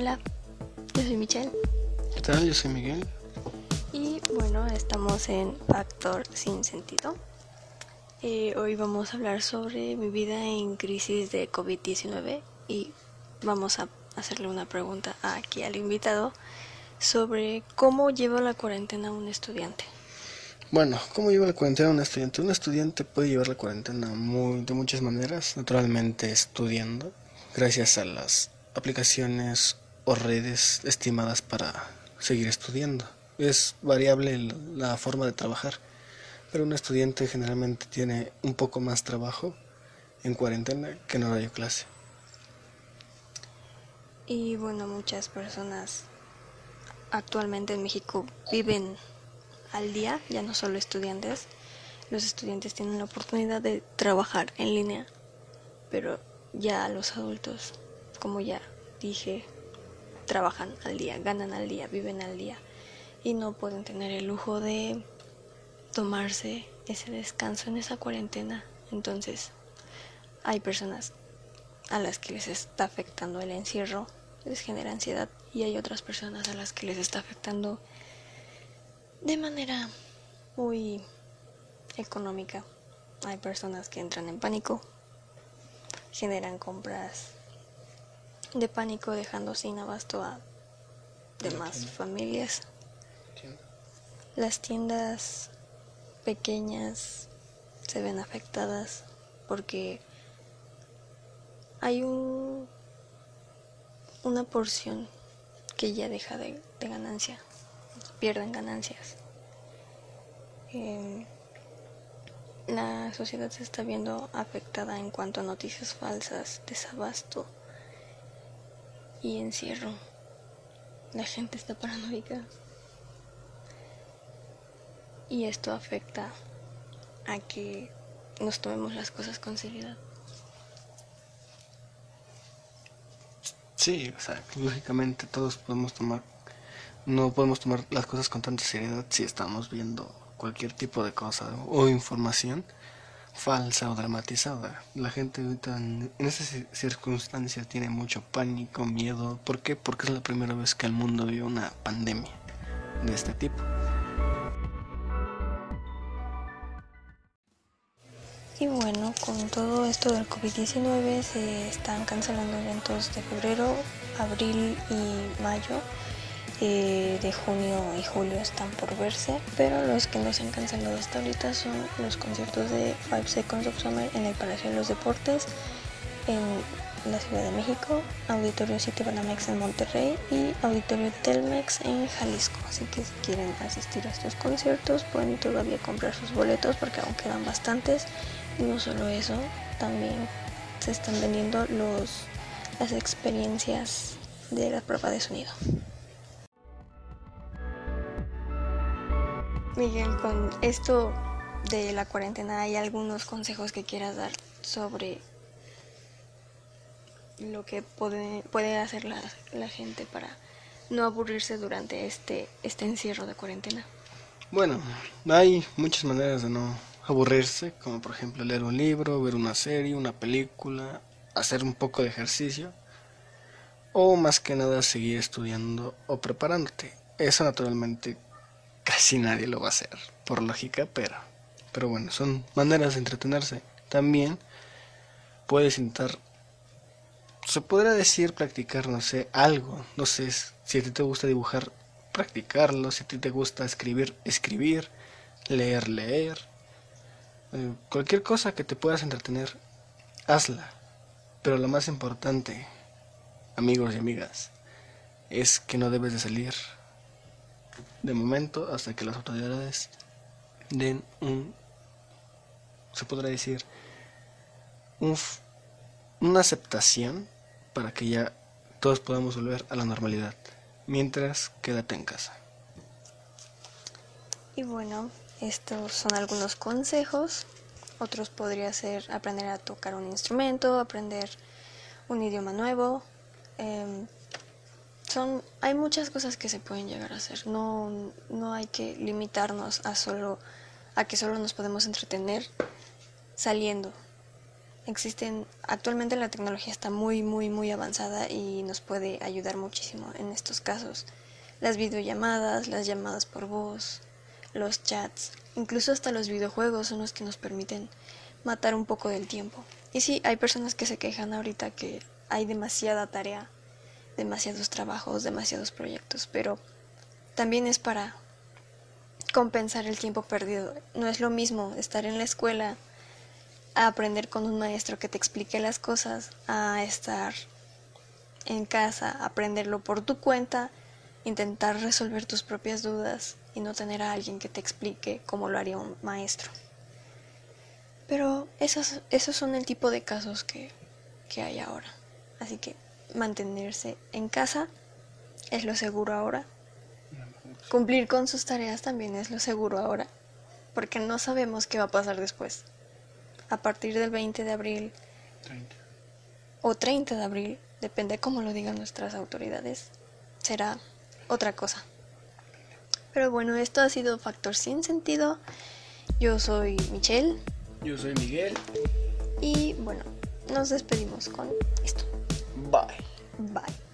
Hola, yo soy Michelle. ¿Qué tal? Yo soy Miguel. Y bueno, estamos en Factor Sin Sentido. Eh, hoy vamos a hablar sobre mi vida en crisis de COVID-19 y vamos a hacerle una pregunta aquí al invitado sobre cómo lleva la cuarentena un estudiante. Bueno, ¿cómo lleva la cuarentena un estudiante? Un estudiante puede llevar la cuarentena muy, de muchas maneras, naturalmente estudiando, gracias a las aplicaciones o redes estimadas para seguir estudiando. Es variable la forma de trabajar, pero un estudiante generalmente tiene un poco más trabajo en cuarentena que en horario clase. Y bueno, muchas personas actualmente en México viven al día, ya no solo estudiantes. Los estudiantes tienen la oportunidad de trabajar en línea, pero ya los adultos, como ya dije, trabajan al día, ganan al día, viven al día y no pueden tener el lujo de tomarse ese descanso en esa cuarentena. Entonces, hay personas a las que les está afectando el encierro, les genera ansiedad y hay otras personas a las que les está afectando de manera muy económica. Hay personas que entran en pánico, generan compras de pánico dejando sin abasto a demás familias. Las tiendas pequeñas se ven afectadas porque hay un una porción que ya deja de, ganancia, pierden ganancias. Em, la sociedad se está viendo afectada en cuanto a noticias falsas, desabasto y encierro. La gente está paranoica. Y esto afecta a que nos tomemos las cosas con seriedad. Sí, o sea, lógicamente todos podemos tomar, no podemos tomar las cosas con tanta seriedad si estamos viendo cualquier tipo de cosa o información falsa o dramatizada. La gente ahorita en, esas circunstancias tiene mucho pánico, miedo. ¿Por qué? Porque es la primera vez que el mundo vio una pandemia de este tipo. Y bueno, con todo esto del COVID-19 se están cancelando eventos de febrero, abril y mayo. De junio y julio están por verse, pero los que no se han cancelado hasta ahorita son los conciertos de Five Seconds of Summer en el Palacio de los Deportes en la Ciudad de México, Auditorio City Banamex en Monterrey y Auditorio Telmex en Jalisco. Así que si quieren asistir a estos conciertos pueden todavía comprar sus boletos porque aún quedan bastantes. Y no solo eso, también se están vendiendo los, las experiencias de la prueba de sonido. Miguel, con esto de la cuarentena, ¿hay algunos consejos que quieras dar sobre lo que puede, puede hacer la, la gente para no aburrirse durante este, este encierro de cuarentena? Bueno, hay muchas maneras de no aburrirse, como por ejemplo leer un libro, ver una serie, una película, hacer un poco de ejercicio o más que nada seguir estudiando o preparándote. Eso naturalmente casi nadie lo va a hacer, por lógica, pero, pero bueno, son maneras de entretenerse. También puedes intentar, se podría decir practicar, no sé, algo, no sé, si a ti te gusta dibujar, practicarlo, si a ti te gusta escribir, escribir, leer, leer, eh, cualquier cosa que te puedas entretener, hazla. Pero lo más importante, amigos y amigas, es que no debes de salir de momento hasta que las autoridades den un, se podrá decir, un, una aceptación para que ya todos podamos volver a la normalidad. Mientras, quédate en casa. Y bueno, estos son algunos consejos. Otros podría ser aprender a tocar un instrumento, aprender un idioma nuevo. Em, son, hay muchas cosas que se pueden llegar a hacer. No, no hay que limitarnos a solo a que solo nos podemos entretener saliendo. existen, actualmente la tecnología está muy, muy, muy avanzada y nos puede ayudar muchísimo en estos casos. Las videollamadas, las llamadas por voz, los chats, incluso hasta los videojuegos son los que nos permiten matar un poco del tiempo. Y sí, hay personas que se quejan ahorita que hay demasiada tarea, demasiados trabajos, demasiados proyectos, pero también es para compensar el tiempo perdido. No es lo mismo estar en la escuela a aprender con un maestro que te explique las cosas, a estar en casa, aprenderlo por tu cuenta, intentar resolver tus propias dudas y no tener a alguien que te explique cómo lo haría un maestro. Pero esos, esos son el tipo de casos que, que hay ahora. Así que mantenerse en casa es lo seguro ahora. Cumplir con sus tareas también es lo seguro ahora, porque no sabemos qué va a pasar después. A partir del 20 de abril 30. o 30 de abril, depende cómo lo digan nuestras autoridades, será otra cosa. Pero bueno, esto ha sido Factor Sin Sentido. Yo soy Michelle Yo soy Miguel. y bueno, nos despedimos con esto. Bye. Bye.